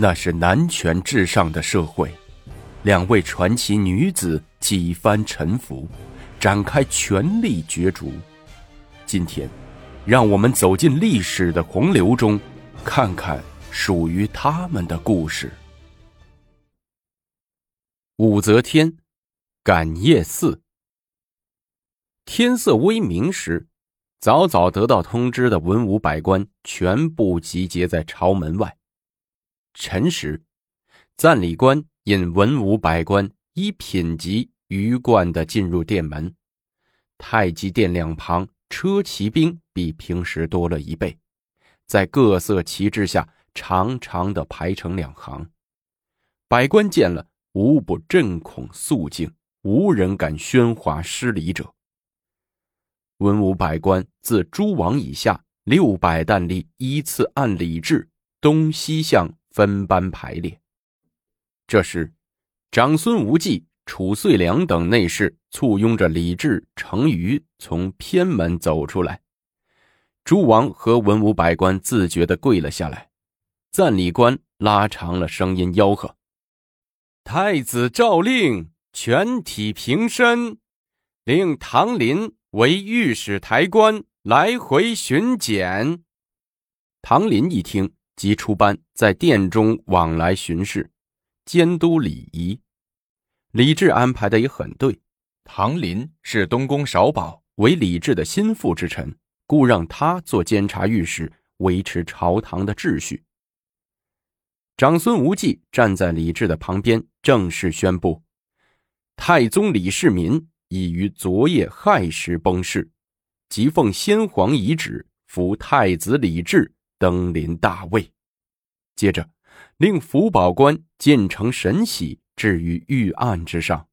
那是男权至上的社会，两位传奇女子几番沉浮，展开权力角逐。今天，让我们走进历史的洪流中，看看属于他们的故事。武则天，感业寺。天色微明时，早早得到通知的文武百官全部集结在朝门外。辰时，赞礼官引文武百官依品级鱼贯的进入殿门。太极殿两旁车骑兵比平时多了一倍，在各色旗帜下长长的排成两行。百官见了，无不震恐肃静，无人敢喧哗失礼者。文武百官自诸王以下六百担吏依次按礼制东西向。分班排列。这时，长孙无忌、褚遂良等内侍簇拥着李治、程瑜从偏门走出来。诸王和文武百官自觉地跪了下来。赞礼官拉长了声音吆喝：“太子诏令全体平身，令唐林为御史台官，来回巡检。”唐林一听。即出班，在殿中往来巡视，监督礼仪。李治安排的也很对。唐林是东宫少保，为李治的心腹之臣，故让他做监察御史，维持朝堂的秩序。长孙无忌站在李治的旁边，正式宣布：太宗李世民已于昨夜亥时崩逝，即奉先皇遗旨，扶太子李治。登临大位，接着令福宝官进呈神玺置于御案之上。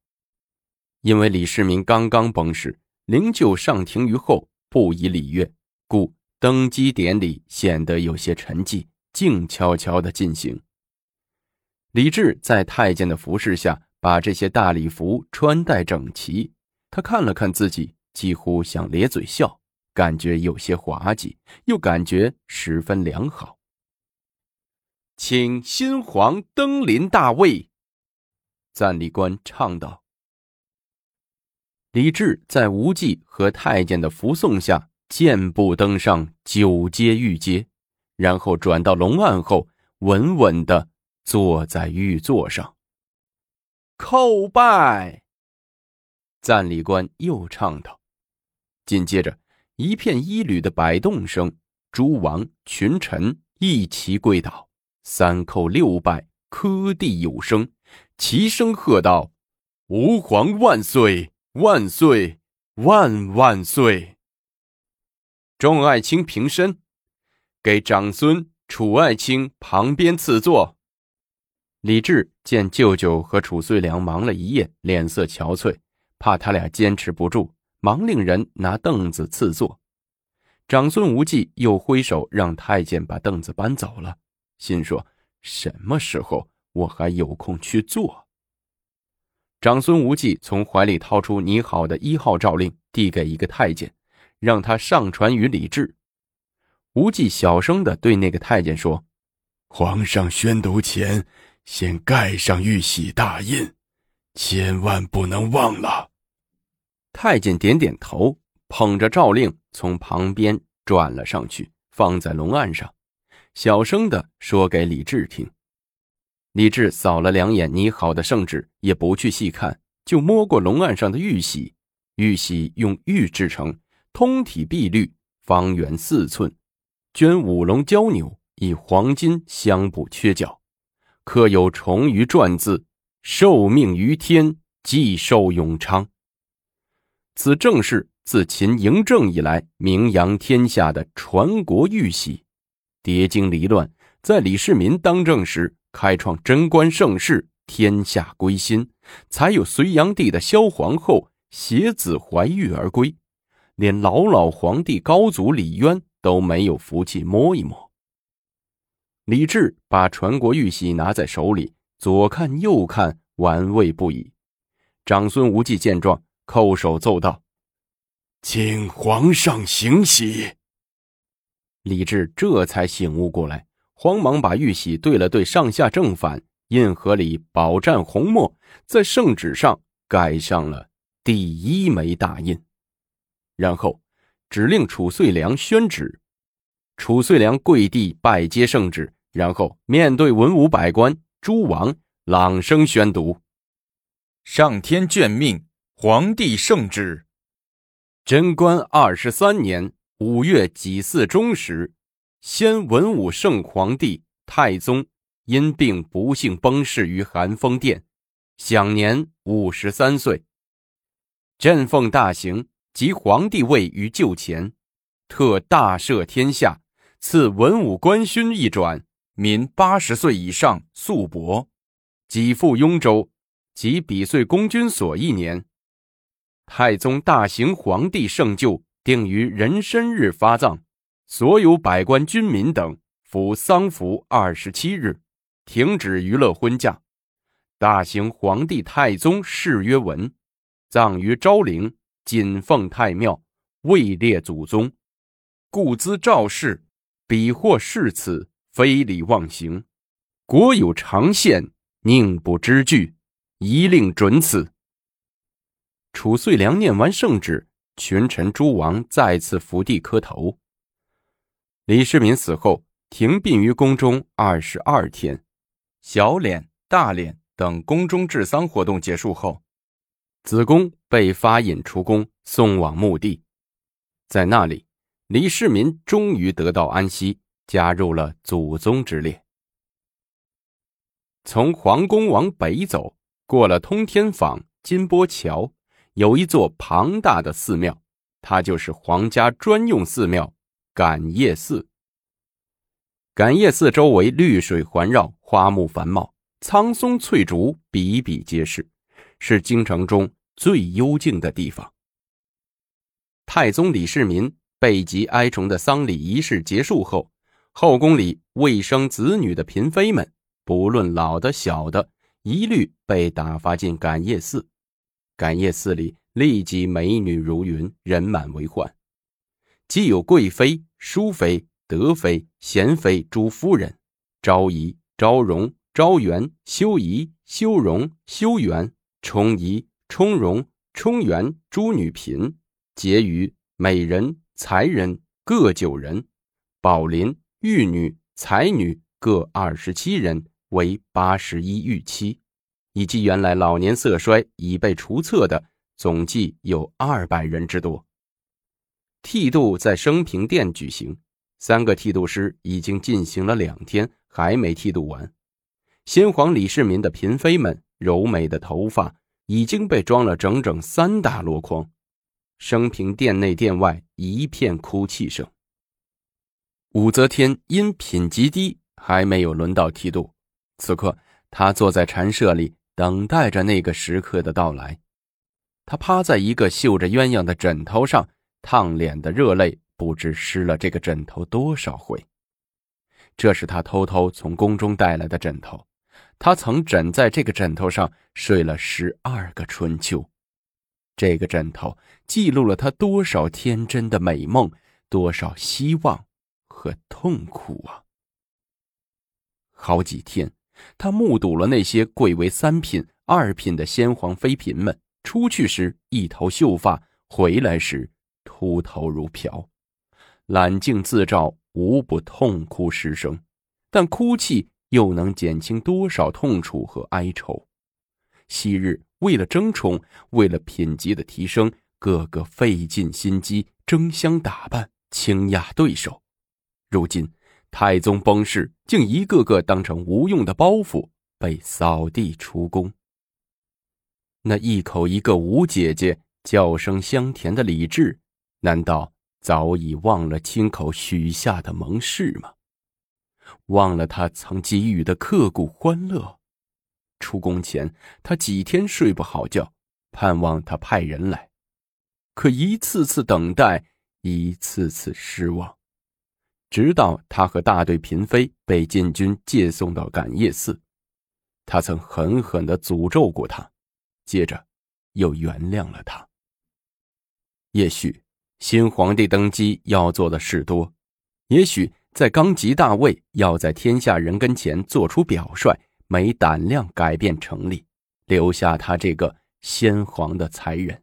因为李世民刚刚崩逝，灵柩上庭于后，不宜礼乐，故登基典礼显得有些沉寂，静悄悄的进行。李治在太监的服侍下，把这些大礼服穿戴整齐。他看了看自己，几乎想咧嘴笑。感觉有些滑稽，又感觉十分良好。请新皇登临大位，赞礼官唱道。李治在无忌和太监的扶送下，健步登上九阶御阶，然后转到龙案后，稳稳的坐在御座上。叩拜。赞礼官又唱道，紧接着。一片衣履的摆动声，诸王群臣一齐跪倒，三叩六拜，磕地有声，齐声喝道：“吾皇万岁！万岁！万万岁！”众爱卿平身，给长孙楚爱卿旁边赐座。李治见舅舅和褚遂良忙了一夜，脸色憔悴，怕他俩坚持不住。忙令人拿凳子赐座，长孙无忌又挥手让太监把凳子搬走了，心说：什么时候我还有空去坐？长孙无忌从怀里掏出拟好的一号诏令，递给一个太监，让他上传于李治。无忌小声的对那个太监说：“皇上宣读前，先盖上玉玺大印，千万不能忘了。”太监点点头，捧着诏令从旁边转了上去，放在龙案上，小声的说给李治听。李治扫了两眼拟好的圣旨，也不去细看，就摸过龙案上的玉玺。玉玺用玉制成，通体碧绿，方圆四寸，镌五龙交钮，以黄金镶补缺角，刻有重于篆字：“受命于天，既寿永昌。”此正是自秦嬴政以来名扬天下的传国玉玺，叠经离乱，在李世民当政时开创贞观盛世，天下归心，才有隋炀帝的萧皇后携子怀玉而归，连老老皇帝高祖李渊都没有福气摸一摸。李治把传国玉玺拿在手里，左看右看，玩味不已。长孙无忌见状。叩首奏道：“请皇上行喜。”李治这才醒悟过来，慌忙把玉玺对了对上下正反，印盒里宝蘸红墨，在圣旨上盖上了第一枚大印，然后指令褚遂良宣旨。褚遂良跪地拜接圣旨，然后面对文武百官、诸王，朗声宣读：“上天眷命，皇帝圣旨。贞观二十三年五月己巳中时，先文武圣皇帝太宗因病不幸崩逝于寒风殿，享年五十三岁。朕奉大行，即皇帝位于就前，特大赦天下。”赐文武官勋一转，民八十岁以上素帛，给付雍州及比岁公君所一年。太宗大行皇帝圣旧，定于壬申日发葬，所有百官军民等服丧服二十七日，停止娱乐婚嫁。大行皇帝太宗谥曰文，葬于昭陵谨奉太庙，位列祖宗，故兹赵氏。彼或视此非礼妄行，国有常宪，宁不知惧？一令准此。褚遂良念完圣旨，群臣诸王再次伏地磕头。李世民死后，停殡于宫中二十二天。小脸、大脸等宫中治丧活动结束后，子宫被发引出宫，送往墓地，在那里。李世民终于得到安息，加入了祖宗之列。从皇宫往北走，过了通天坊、金波桥，有一座庞大的寺庙，它就是皇家专用寺庙——感业寺。感业寺周围绿水环绕，花木繁茂，苍松翠竹比比皆是，是京城中最幽静的地方。太宗李世民。被极哀崇的丧礼仪式结束后，后宫里未生子女的嫔妃们，不论老的小的，一律被打发进感业寺。感业寺里立即美女如云，人满为患，既有贵妃、淑妃、德妃、贤妃诸夫人，昭仪、昭容、昭元、修仪、修容、修元、充仪、充容、充元诸女嫔，结余美人。才人各九人，宝林、玉女、才女各二十七人，为八十一御妻，以及原来老年色衰已被除册的，总计有二百人之多。剃度在升平殿举行，三个剃度师已经进行了两天，还没剃度完。先皇李世民的嫔妃们柔美的头发已经被装了整整三大箩筐。升平殿内殿外一片哭泣声。武则天因品级低，还没有轮到剃度。此刻，她坐在禅舍里，等待着那个时刻的到来。他趴在一个绣着鸳鸯的枕头上，烫脸的热泪不知湿了这个枕头多少回。这是他偷偷从宫中带来的枕头，他曾枕在这个枕头上睡了十二个春秋。这个枕头记录了他多少天真的美梦，多少希望和痛苦啊！好几天，他目睹了那些贵为三品、二品的先皇妃嫔们出去时一头秀发，回来时秃头如瓢，揽镜自照，无不痛哭失声。但哭泣又能减轻多少痛楚和哀愁？昔日。为了争宠，为了品级的提升，个个费尽心机，争相打扮，倾轧对手。如今太宗崩逝，竟一个个当成无用的包袱，被扫地出宫。那一口一个吴姐姐，叫声香甜的李治，难道早已忘了亲口许下的盟誓吗？忘了他曾给予的刻骨欢乐？出宫前，他几天睡不好觉，盼望他派人来，可一次次等待，一次次失望。直到他和大队嫔妃被禁军借送到感业寺，他曾狠狠的诅咒过他，接着又原谅了他。也许新皇帝登基要做的事多，也许在刚即大位，要在天下人跟前做出表率，没胆量改变成立，留下他这个先皇的才人。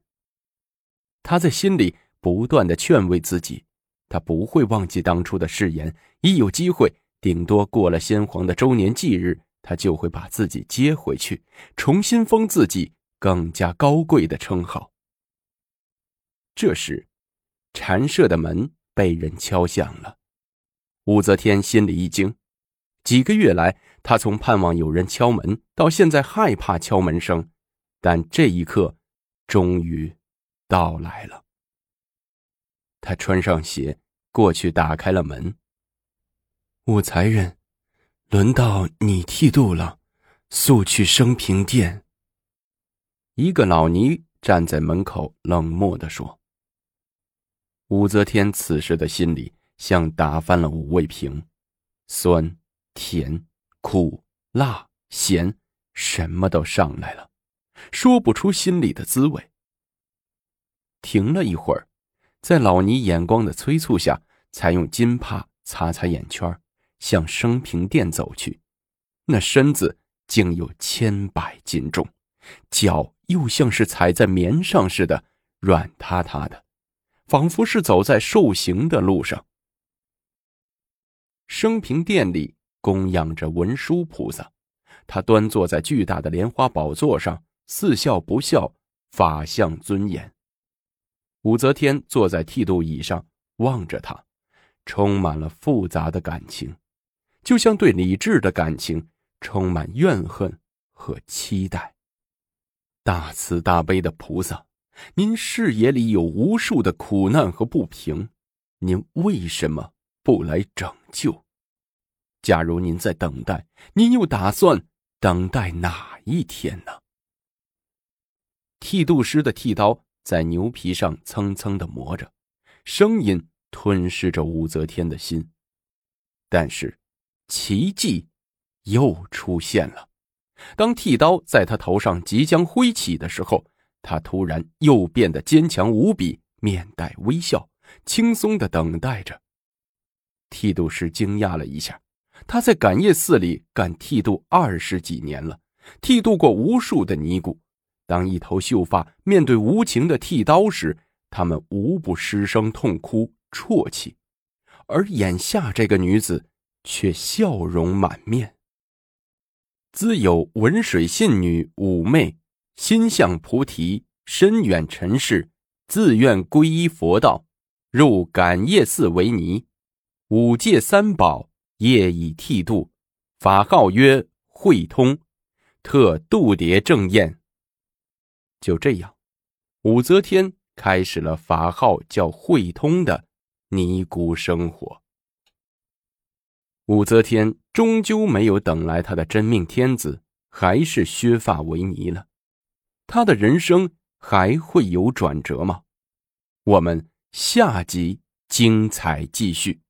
他在心里不断的劝慰自己，他不会忘记当初的誓言，一有机会，顶多过了先皇的周年忌日，他就会把自己接回去，重新封自己更加高贵的称号。这时，禅舍的门被人敲响了。武则天心里一惊，几个月来，她从盼望有人敲门，到现在害怕敲门声，但这一刻，终于到来了。他穿上鞋，过去打开了门。武才人，轮到你剃度了，速去升平殿。一个老尼站在门口，冷漠地说。武则天此时的心里。像打翻了五味瓶，酸、甜、苦、辣、咸，什么都上来了，说不出心里的滋味。停了一会儿，在老尼眼光的催促下，才用金帕擦擦眼圈，向升平殿走去。那身子竟有千百斤重，脚又像是踩在棉上似的软塌塌的，仿佛是走在受刑的路上。升平殿里供养着文殊菩萨，他端坐在巨大的莲花宝座上，似笑不笑，法相尊严。武则天坐在剃度椅上，望着他，充满了复杂的感情，就像对李治的感情，充满怨恨和期待。大慈大悲的菩萨，您视野里有无数的苦难和不平，您为什么？不来拯救。假如您在等待，您又打算等待哪一天呢？剃度师的剃刀在牛皮上蹭蹭的磨着，声音吞噬着武则天的心。但是，奇迹又出现了。当剃刀在他头上即将挥起的时候，他突然又变得坚强无比，面带微笑，轻松的等待着。剃度师惊讶了一下，他在感业寺里干剃度二十几年了，剃度过无数的尼姑。当一头秀发面对无情的剃刀时，他们无不失声痛哭啜泣，而眼下这个女子却笑容满面。自有文水信女五妹，心向菩提，深远尘世，自愿皈依佛道，入感业寺为尼。五戒三宝业已剃度，法号曰慧通，特度牒正验。就这样，武则天开始了法号叫慧通的尼姑生活。武则天终究没有等来她的真命天子，还是削发为尼了。她的人生还会有转折吗？我们下集精彩继续。